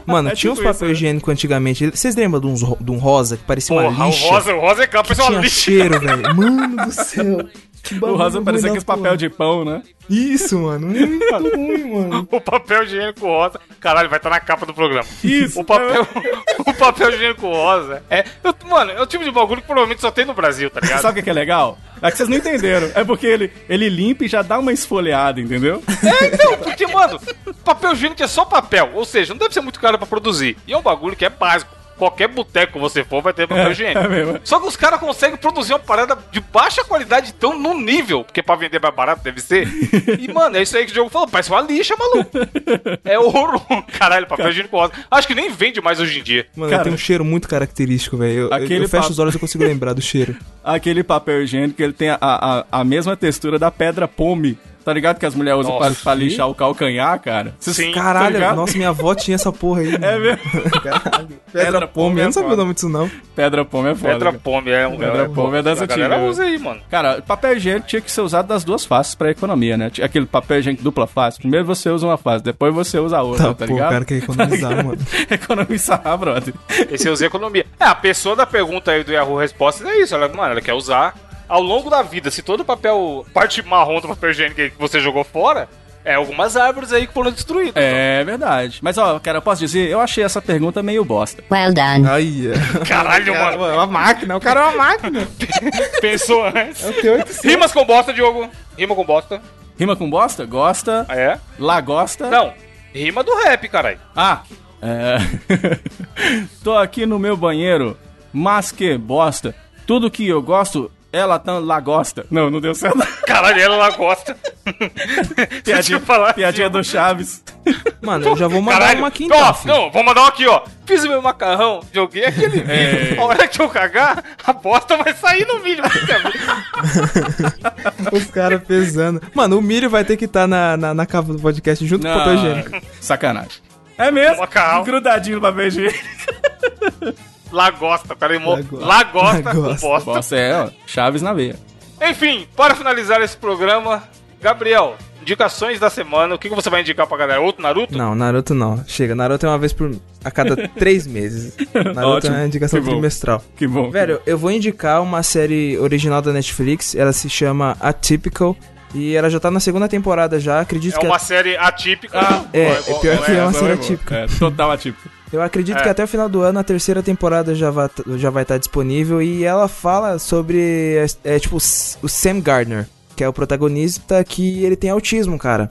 Mano, É tinha tipo uns papel isso, né? higiênico antigamente. Vocês lembram de, uns, de um rosa que parecia uma Porra, o lixa? rosa, o rosa é capa, que parece uma lixa. cheiro, velho. Mano do céu. Que O rosa parecia aqueles porra. papel de pão, né? Isso, mano. Muito ruim, mano. O papel higiênico rosa. Caralho, vai estar na capa do programa. Isso. O papel, o papel higiênico rosa. É, eu- mano, é o tipo de bagulho que provavelmente só tem no Brasil, tá ligado? Sabe o que que é legal? É que vocês não entenderam. É porque ele, ele limpa e já dá uma esfoliada, entendeu? É, então, porque, mano, papel higiênico é só papel. Ou seja, não deve ser muito caro pra produzir. E é um bagulho que é básico. Qualquer boteco que você for vai ter papel higiênico. é mesmo. Só que os caras conseguem produzir uma parada de baixa qualidade tão no nível, porque pra vender mais barato deve ser. E, mano, é isso aí que o jogo falou. Parece uma lixa, maluco. É ouro. Caralho, papel higiênico rosa. Acho que nem vende mais hoje em dia. Mano, Cara, tem um cheiro muito característico, velho. Eu, eu- aquele eu fecho papo- os olhos e eu consigo lembrar do cheiro. Aquele papel higiênico, ele tem a, a, a mesma textura da pedra pome. Tá ligado que as mulheres usam pra, pra lixar o calcanhar, cara? Vocês- Sim. tá Caralho, ligado? nossa, minha avó tinha essa porra aí. É mesmo? Caralho. Pedra Pedra pome é eu não sabia o nome disso não. Pedra pome é foda. Pedra pome é um. Pedra pome é das A galera antigas. usa aí, mano. Cara, papel higiênico tinha que ser usado das duas faces pra economia, né? Aquele papel higiênico dupla face. Primeiro você usa uma face, depois você usa a outra, Tá, tá, pô, o ligado? cara quer economizar, mano. Economizar, brother. Esse usa economia. É, a pessoa da pergunta aí do Yahoo Respostas é isso. Ela, mano, ela quer usar ao longo da vida. Se todo o papel, parte marrom do papel higiênico que você jogou fora, é algumas árvores aí que foram destruídas. É verdade. Mas, ó, cara, eu posso dizer, eu achei essa pergunta meio bosta. Well done. Aí, é. Caralho, mano. É uma máquina, o cara é uma máquina. Pensou antes. É o T800. Rimas com bosta, Diogo. Rima com bosta. Rima com bosta? Gosta. Ah, é? Lagosta. Não. Rima do rap, caralho. Ah, é. Tô aqui no meu banheiro, mas que bosta. Tudo que eu gosto, ela tá lagosta. Não, não deu certo. Caralho, ela lá gosta. Piadinha, falar. piadinha do Chaves. Mano, eu já vou mandar Caralho. uma aqui então, Ó, filho. não, vou mandar uma aqui, ó. Fiz o meu macarrão, joguei aquele vídeo. A hora que eu cagar, a bosta vai sair no vídeo. Os caras pesando. Mano, o milho vai ter que estar na, na, na capa do podcast junto com o papel higiênico. Sacanagem. É mesmo? Macarrão. Grudadinho no papel higiênico. Lagosta, o cara rimou Lagosta. lagosta com Lagosta. bosta. Bosta é, ó. Chaves na veia. Enfim, para finalizar esse programa, Gabriel, indicações da semana. O que que você vai indicar pra galera? Outro Naruto? Não, Naruto não. Chega, Naruto é uma vez por. a cada três meses. Naruto Ótimo. é uma indicação Que bom. trimestral. Que bom. Velho, eu vou indicar uma série original da Netflix. Ela se chama Atypical. E ela já tá na segunda temporada já. Acredito É que. uma série atípica. É, é pior que é uma essa série atípica. É, total atípico. Eu acredito É. que até o final do ano a terceira temporada já vai já vai estar disponível e ela fala sobre é, tipo o Sam Gardner, que é o protagonista que ele tem autismo, cara.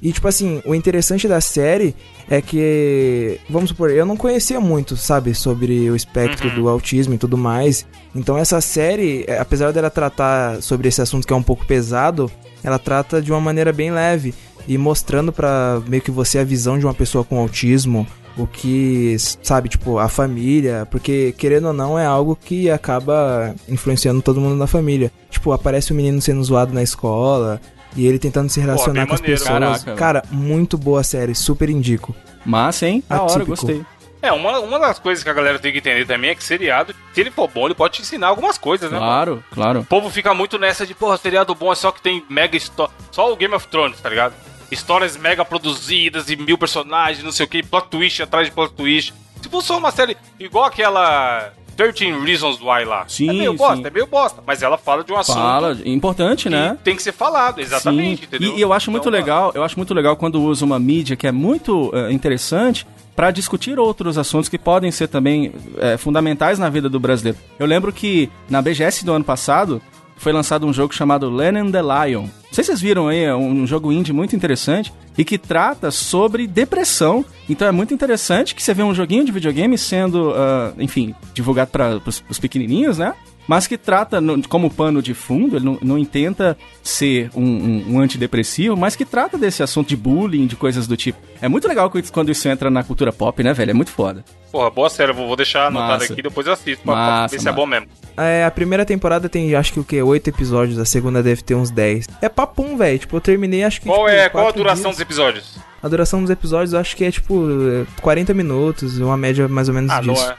E tipo assim, o interessante da série é que, vamos supor, eu não conhecia muito, sabe, sobre o espectro do autismo e tudo mais. Então essa série, é, apesar dela tratar sobre esse assunto que é um pouco pesado, ela trata de uma maneira bem leve e mostrando pra meio que você a visão de uma pessoa com autismo, o que, sabe, tipo, a família, porque querendo ou não é algo que acaba influenciando todo mundo na família. Tipo, aparece o menino sendo zoado na escola e ele tentando se relacionar bem com as maneiro. pessoas. Caraca, Cara, muito boa série, super indico. Massa, hein? Da hora, gostei. É, uma, uma das coisas que a galera tem que entender também é que seriado, se ele for bom, ele pode te ensinar algumas coisas, né? mano? Claro, claro. O povo fica muito nessa de, porra, seriado bom é só que tem mega história. Só o Game of Thrones, tá ligado? Histórias mega produzidas e mil personagens, não sei o que, plot twist atrás de plot twist. Se fosse uma série igual aquela 13 Reasons Why lá. Sim, é meio sim. bosta, é meio bosta. Mas ela fala de um assunto Fala, importante, né? tem que ser falado, exatamente, Sim. entendeu? E, e eu acho muito Então, legal, eu acho muito legal quando usa uma mídia que é muito eh, interessante para discutir outros assuntos que podem ser também eh, fundamentais na vida do brasileiro. Eu lembro que na BGS do ano passado foi lançado um jogo chamado and the Lion. Não sei se vocês viram aí, é um jogo indie muito interessante e que trata sobre depressão. Então é muito interessante que você vê um joguinho de videogame sendo, ah, enfim, divulgado para os pequenininhos, né? Mas que trata no- como pano de fundo, ele não, não intenta ser um, um- um antidepressivo, mas que trata desse assunto de bullying, de coisas do tipo. É muito legal quando isso- entra na cultura pop, né, velho? É muito foda. Porra, boa série, eu vou deixar anotado Massa. aqui, depois eu assisto pra, pra Massa, ver se é massa. bom mesmo. É, a primeira temporada tem, acho que o quê? Oito episódios, a segunda deve ter uns 10. É papum, velho. Tipo, eu terminei, acho que. Qual tipo, é qual a duração dias. dos episódios? A duração dos episódios eu acho que é tipo é, 40 minutos, uma média mais ou menos Ah, disso. é. Não é,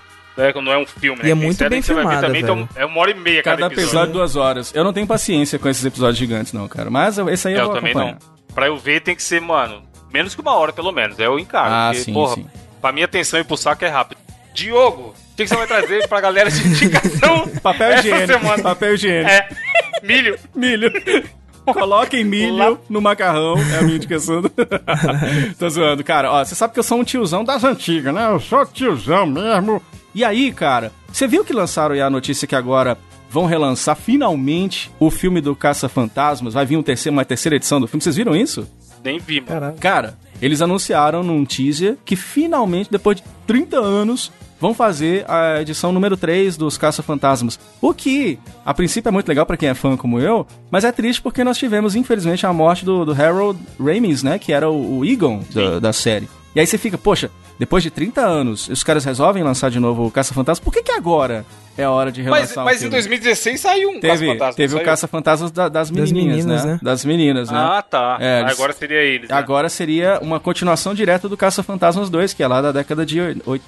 não é um filme, né? E é muito série bem filmada, também, velho. então é uma hora e meia cada, Cada episódio duas horas. Eu não tenho paciência com esses episódios gigantes, não, cara. Mas esse aí eu, Eu vou também acompanhar. não. pra eu ver tem que ser, mano, menos que uma hora pelo menos. É o encaro. Ah, porque, sim, porra, sim. Pra minha atenção e pro saco é rápido. Diogo, o que, que você vai trazer pra galera de indicação Papel essa higiênico. semana? Papel higiênico. É, milho. Milho. Coloquem milho Lá- no macarrão, é a minha indicação. Tô zoando, cara. Ó, você sabe que eu sou um tiozão das antigas, né? Eu sou tiozão mesmo. E aí, cara, você viu que lançaram aí a notícia que agora vão relançar finalmente o filme do Caça-Fantasmas? Vai vir um terceiro, uma terceira edição do filme. Vocês viram isso? Nem vi, mano. Cara, eles anunciaram num teaser que finalmente, depois de 30 anos, vão fazer a edição número 3 dos Caça-Fantasmas. O que, a princípio, é muito legal pra quem é fã como eu, mas é triste porque nós tivemos, infelizmente, a morte do, do Harold Ramis, né? Que era o, o Egon da, da série. E aí você fica, poxa, depois de 30 anos, os caras resolvem lançar de novo o Caça-Fantasmas, por que que agora é a hora de Mas, relançar mas o em filme? 2016 saiu um Teve, Caça-Fantasma, teve o? Caça-Fantasmas da- das menininhas, meninas, né? né? Das meninas, né? Ah, tá. É, eles- Agora seria eles. né? Agora seria uma continuação direta do Caça-Fantasmas 2, que é lá da década de.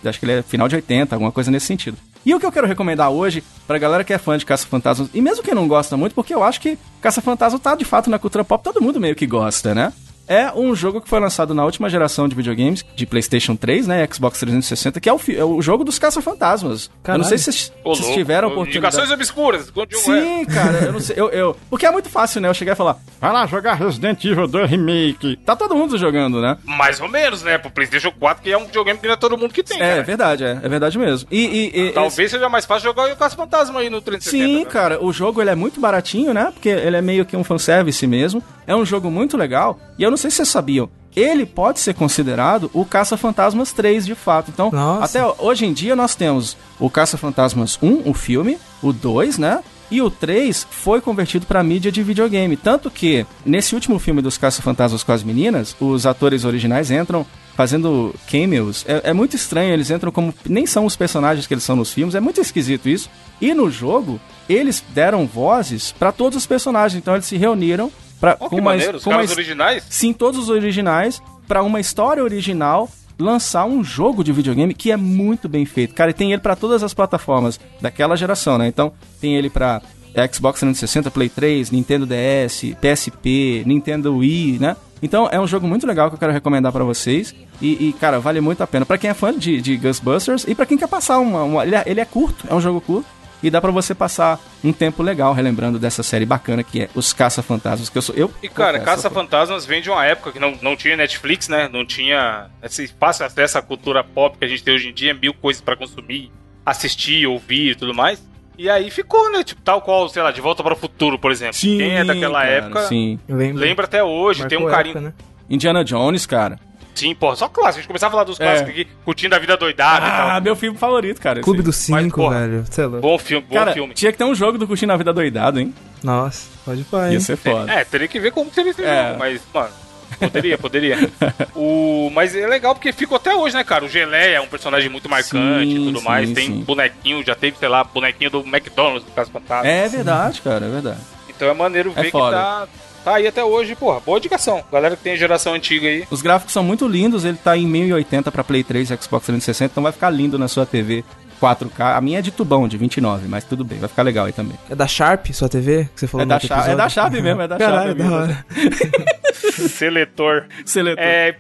Acho que ele é final de 80, alguma coisa nesse sentido. E o que eu quero recomendar hoje, pra galera que é fã de Caça-Fantasmas, e mesmo quem não gosta muito, porque eu acho que Caça-Fantasma tá de fato na cultura pop, todo mundo meio que gosta, né? É um jogo que foi lançado na última geração de videogames, de PlayStation 3, né? Xbox 360, que é o, é o jogo dos Caça-Fantasmas. Eu não sei se vocês louco. tiveram a oportunidade. Indicações obscuras. um, é. Sim, cara, eu não sei. Eu, eu- Porque é muito fácil, né? Eu chegar e falar, vai lá jogar Resident Evil 2 Remake. Tá todo mundo jogando, né? Mais ou menos, né? Pro PlayStation 4, que é um videogame que não é todo mundo que tem. É, cara. verdade, é, é verdade mesmo. E, e- e- Talvez seja mais fácil jogar o Caça Fantasma aí no 360. Sim, né? cara, o jogo ele é muito baratinho, né? Porque ele é meio que um fanservice mesmo. É um jogo muito legal. E eu não sei se vocês sabiam, ele pode ser considerado o Caça-Fantasmas 3, de fato. Então, Nossa. até hoje em dia nós temos o Caça-Fantasmas 1, o filme, o 2, né? E o 3 foi convertido para mídia de videogame. Tanto que, nesse último filme dos Caça-Fantasmas com as meninas, os atores originais entram fazendo cameos. É, é muito estranho, eles entram como. Nem são os personagens que eles são nos filmes, é muito esquisito isso. E no jogo, eles deram vozes para todos os personagens. Então eles se reuniram pra, Ó, com maneiro, os com originais. Sim, todos os originais, para uma história original lançar um jogo de videogame que é muito bem feito. Cara, e tem ele para todas as plataformas daquela geração, né? Então, tem ele para Xbox 360, Play 3, Nintendo DS, PSP, Nintendo Wii, né? Então, é um jogo muito legal que eu quero recomendar para vocês. E, e, cara, vale muito a pena. Para quem é fã de, de Ghostbusters e para quem quer passar uma. uma- ele, é, ele é curto, é um jogo curto. E dá pra você passar um tempo legal relembrando dessa série bacana que é Os Caça-Fantasmas, que eu sou. Eu, E, cara, confesso, Caça Fantasmas vem de uma época que não, não tinha Netflix, né? Não tinha esse fácil acesso à cultura pop que a gente tem hoje em dia, mil coisas pra consumir, assistir, ouvir e tudo mais. E aí ficou, né? Tipo, tal qual, sei lá, De Volta para o Futuro, por exemplo. Sim, Quem é daquela cara, época Sim. Lembra, até hoje, tem um marcou carinho. época, né? Indiana Jones, cara. Sim, porra, só clássico. A gente começava a falar dos É. clássicos aqui, curtindo a vida doidada Ah, meu filme favorito, cara. Clube Mas, Cinco, porra, velho. Sei lá. Bom filme, bom Cara, filme. tinha que ter um jogo do Curtindo a Vida Doidado, hein? Nossa, pode pôr, hein? Ia ser foda. É, teria que ver como seria esse É. jogo, mas, mano, poderia, poderia. o, mas é legal porque ficou até hoje, né, cara? O Geleia é um personagem muito marcante Sim, e tudo sim, mais. Tem sim. bonequinho, já teve, sei lá, bonequinho do McDonald's do Caso Fantasma. É verdade, cara, é verdade. Então é maneiro É ver que foda. tá, tá aí até hoje, porra. Boa indicação. Galera que tem geração antiga aí. Os gráficos são muito lindos, ele tá em 1080 pra Play 3 e Xbox 360, então vai ficar lindo na sua TV 4K. A minha é de tubão, de 29, mas tudo bem, vai ficar legal aí também. É da Sharp, sua TV? Que você falou É da, Sharp, é da Sharp mesmo, é da Caralho, Sharp da mesmo. hora. Seletor. Seletor. É,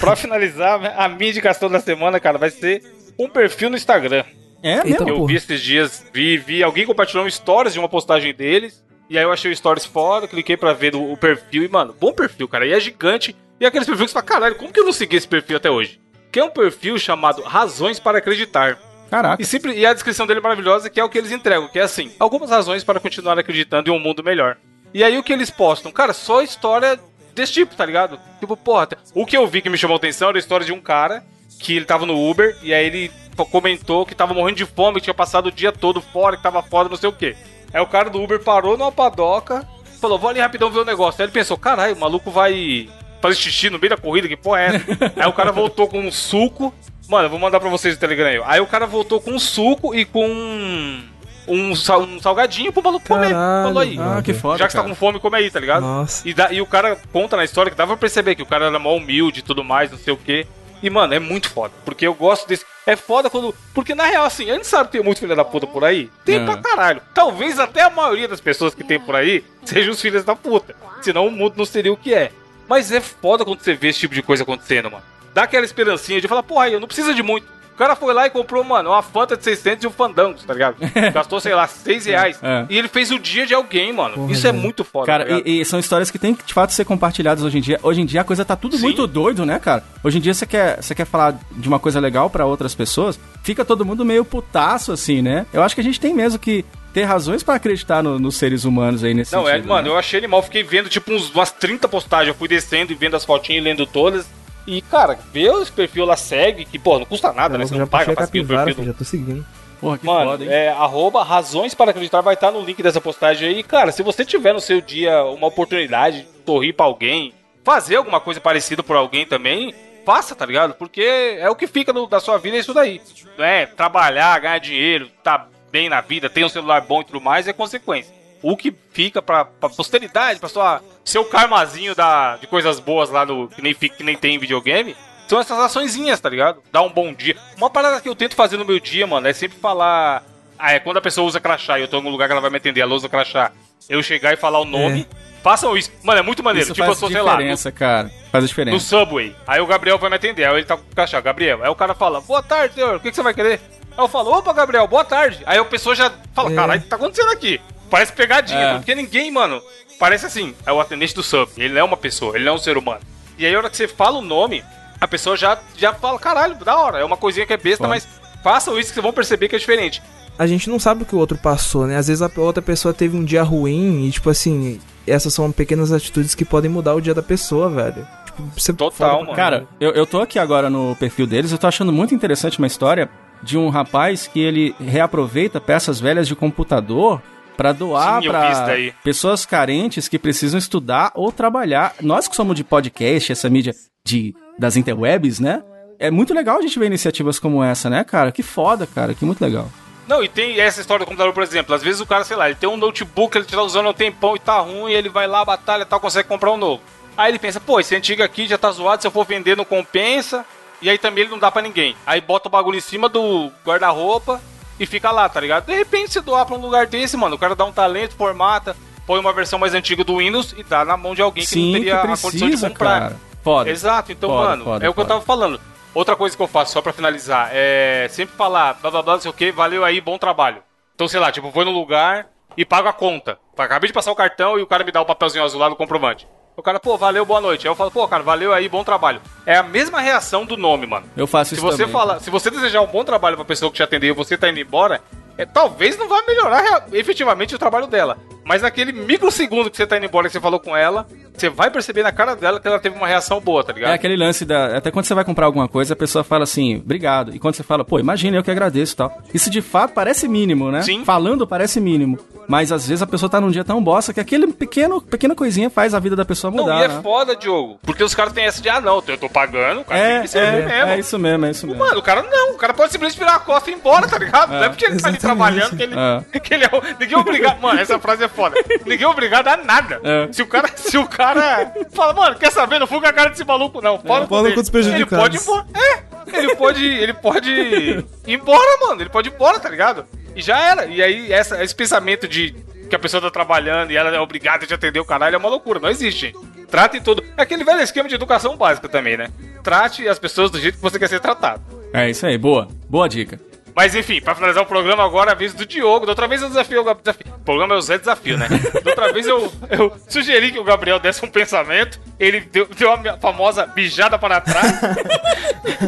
pra finalizar, a minha indicação da semana, cara, vai ser um perfil no Instagram. É Eita, mesmo? Eu porra. vi esses dias, vi, vi alguém compartilhando stories de uma postagem deles. E aí eu achei o stories foda, cliquei pra ver o, perfil. E, mano, bom perfil, cara. E é gigante. E aqueles perfis que você fala, caralho, como que eu não segui esse perfil até hoje? Que é um perfil chamado Razões para Acreditar. Caraca. E, sempre, e a descrição dele é maravilhosa, que é o que eles entregam, que é assim, algumas razões para continuar acreditando em um mundo melhor. E aí o que eles postam? Cara, só história desse tipo, tá ligado? Tipo, porra, o que eu vi que me chamou a atenção era a história de um cara que ele tava no Uber e aí ele comentou que tava morrendo de fome, que tinha passado o dia todo fora, que tava foda, não sei o quê. Aí o cara do Uber parou numa padoca, falou, vou ali rapidão ver o negócio. Aí ele pensou, caralho, o maluco vai fazer xixi no meio da corrida, que porra é essa? aí o cara voltou com um suco. Mano, eu vou mandar pra vocês o Telegram aí. Aí o cara voltou com um suco e com um, um, sal- um salgadinho pro maluco comer. Falou aí. Ah, que foda, Já que você tá com fome, come aí, tá ligado? Nossa. E, dá- e o cara conta na história que dava pra perceber que o cara era mó humilde e tudo mais, não sei o quê. E, mano, é muito foda. Porque eu gosto desse. É foda quando. Porque, na real, assim, a gente sabe que tem muito filho da puta por aí. Tem É. pra caralho. Talvez até a maioria das pessoas que tem por aí sejam os filhos da puta. Senão o mundo não seria o que é. Mas é foda quando você vê esse tipo de coisa acontecendo, mano. Dá aquela esperancinha de falar, porra, aí, eu não preciso de muito. O cara foi lá e comprou, mano, uma Fanta de 600 e um Fandango, tá ligado? Gastou, sei lá, 6 reais. É. E ele fez o dia de alguém, mano. Isso é muito foda. tá Cara, ligado? e, e são histórias que tem que de fato ser compartilhadas hoje em dia. Hoje em dia a coisa tá tudo Sim. muito doido, né, cara? Hoje em dia você quer, você quer falar de uma coisa legal pra outras pessoas, fica todo mundo meio putaço assim, né? Eu acho que a gente tem mesmo que ter razões pra acreditar no- nos seres humanos aí nesse Não, é, sentido. mano, né? eu achei animal. Fiquei vendo, tipo, uns, umas 30 postagens. Eu fui descendo e vendo as fotinhas e lendo todas. E, cara, ver esse perfil lá segue, que, pô, não custa nada, né? Eu Você já não paga pra seguir o perfil filho, do... já tô seguindo. Porra, que Mano, foda, hein? é arroba razões para acreditar vai estar no link dessa postagem aí. Cara, se você tiver no seu dia uma oportunidade de sorrir pra alguém, fazer alguma coisa parecida por alguém também, faça, tá ligado? Porque é o que fica no- da sua vida é isso daí. Não é trabalhar, ganhar dinheiro, tá bem na vida, ter um celular bom e tudo mais, é consequência. O que fica pra, pra posteridade, pra sua, seu karmazinho da, de coisas boas lá no. Que nem, que nem tem em videogame. São essas açõezinhas, tá ligado? Dar um bom dia. Uma parada que eu tento fazer no meu dia, mano, é sempre falar. Ah, é quando a pessoa usa crachá e eu tô em algum lugar que ela vai me atender, ela usa crachá. Eu chegar e falar o nome. Façam isso. Mano, é muito maneiro. Isso tipo, eu sou, sei lá, diferença, cara. Faz a diferença. no Subway. Aí o Gabriel vai me atender. Aí ele tá com o crachá. Gabriel. Aí o cara fala, boa tarde, senhor. O que, que você vai querer? Aí eu falo, opa, Gabriel, boa tarde. Aí a pessoa já fala, É. caralho, o que tá acontecendo aqui? Parece pegadinha, É. porque ninguém, mano. Parece assim, é o atendente do Sub. Ele não é uma pessoa, ele não é um ser humano. E aí, a hora que você fala o nome, a pessoa já, já fala, caralho, da hora. É uma coisinha que é besta, mas façam isso que vocês vão perceber que é diferente. A gente não sabe o que o outro passou, né? Às vezes a outra pessoa teve um dia ruim e, tipo assim, essas são pequenas atitudes que podem mudar o dia da pessoa, velho. Tipo, você Total, mano. Cara, eu, eu tô aqui agora no perfil deles, eu tô achando muito interessante uma história de um rapaz que ele reaproveita peças velhas de computador pra doar daí. pessoas carentes que precisam estudar ou trabalhar. Nós que somos de podcast, essa mídia de das interwebs, né? É muito legal a gente ver iniciativas como essa, né, cara? Que foda, cara, que muito legal. Não, e tem essa história do computador, por exemplo. Às vezes o cara, sei lá, ele tem um notebook, ele tá usando há um tempão e tá ruim, ele vai lá, batalha e tal, consegue comprar um novo. Aí ele pensa, pô, esse antigo aqui já tá zoado, se eu for vender não compensa. E aí também ele não dá pra ninguém. Aí bota o bagulho em cima do guarda-roupa e fica lá, tá ligado? De repente se doar pra um lugar desse, mano, o cara dá um talento, formata, põe uma versão mais antiga do Windows e dá na mão de alguém que Sim, não que teria a condição de precisa, comprar. cara. Foda. Exato, então, Foda, mano, foda, é o que eu tava falando. Outra coisa que eu faço, só pra finalizar, é sempre falar, blá blá blá, não sei o que, valeu aí, bom trabalho. Então, sei lá, tipo, vou no lugar e pago a conta. Acabei de passar o cartão e o cara me dá o papelzinho azul lá no comprovante. O cara, pô, valeu, boa noite. Aí eu falo, pô, cara, valeu aí, bom trabalho. É a mesma reação do nome, mano. Eu faço Se isso você também. falar, se você desejar um bom trabalho pra pessoa que te atendeu e você tá indo embora, é, talvez não vá melhorar efetivamente o trabalho dela. Mas naquele microsegundo que você tá indo embora que você falou com ela, você vai perceber na cara dela que ela teve uma reação boa, tá ligado? É aquele lance da. Até quando você vai comprar alguma coisa, a pessoa fala assim, obrigado. E quando você fala, pô, imagina, eu que agradeço e tal. Isso de fato parece mínimo, né? Sim. Falando parece mínimo. Mas às vezes a pessoa tá num dia tão bosta que aquele pequeno, pequena coisinha faz a vida da pessoa Não, mudar. e é né? foda, Diogo. Porque os caras têm essa de, ah, não, eu tô pagando, o cara tem É, que servir é, mesmo. é isso mesmo, é isso mesmo. Mano, o cara não, o cara pode simplesmente virar a costa e ir embora, tá ligado? Não é porque ele tá. Trabalhando que ele, É. que ele é. o- Ninguém é obrigado. Mano, essa frase é foda. Ninguém é obrigado a nada. É. Se o cara. Se o cara fala, mano, quer saber? Não fui com a cara desse maluco, não. Fala dele. com Ele prejudicados. pode ir embora. É, ele pode. Ele pode ir embora, mano. Ele pode ir embora, tá ligado? E já era. E aí, essa, esse pensamento de que a pessoa tá trabalhando e ela é obrigada a te atender o caralho é uma loucura. Não existe, gente. Trate tudo. É aquele velho esquema de educação básica também, né? Trate as pessoas do jeito que você quer ser tratado. É isso aí, boa. Boa dica. Mas enfim, pra finalizar o programa agora, a vez do Diogo. Da outra vez eu desafio o Gabriel. Desafio. O programa é o Zé Desafio, né? Da outra vez eu, eu sugeri que o Gabriel desse um pensamento. Ele deu, deu a minha famosa bijada para trás.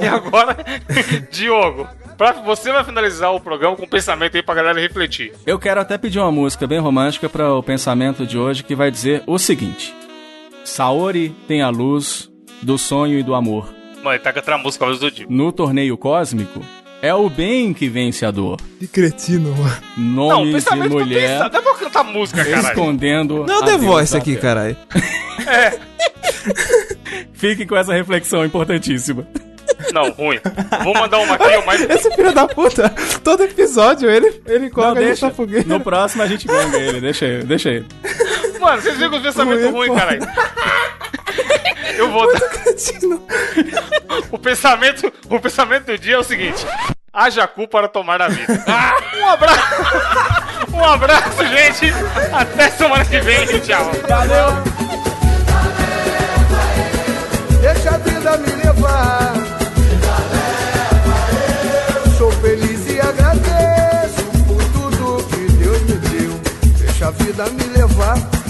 e agora, Diogo, pra, você vai finalizar o programa com um pensamento aí pra galera refletir. Eu quero até pedir uma música bem romântica para o pensamento de hoje que vai dizer o seguinte: Saori tem a luz do sonho e do amor. Mano, ele tá com outra música, a luz do Diogo. No torneio cósmico, é o bem que vence a dor. Que cretino, mano. Não, Nomes de pra mulher. Dá pra cantar música, caralho. escondendo. Não é a The Voice aqui, caralho. Fique com essa reflexão importantíssima. Não, ruim. Vou mandar uma aqui, ó, mas. Esse filho da puta, todo episódio ele, ele Não, coloca a gente deixa. na fogueira. No próximo a gente ganga ele, deixa ele, deixa ele. Mano, vocês viram os pensamentos Ruim, ruins, pô. caralho. Eu vou dar. O pensamento, o pensamento do dia é o seguinte: haja cu para tomar na vida. Ah, um abraço, um abraço, gente. Até semana que vem, tchau. Valeu! levar. Vida leva eu. Sou feliz e agradeço por tudo que Deus me deu. Deixa a vida me levar.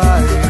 Que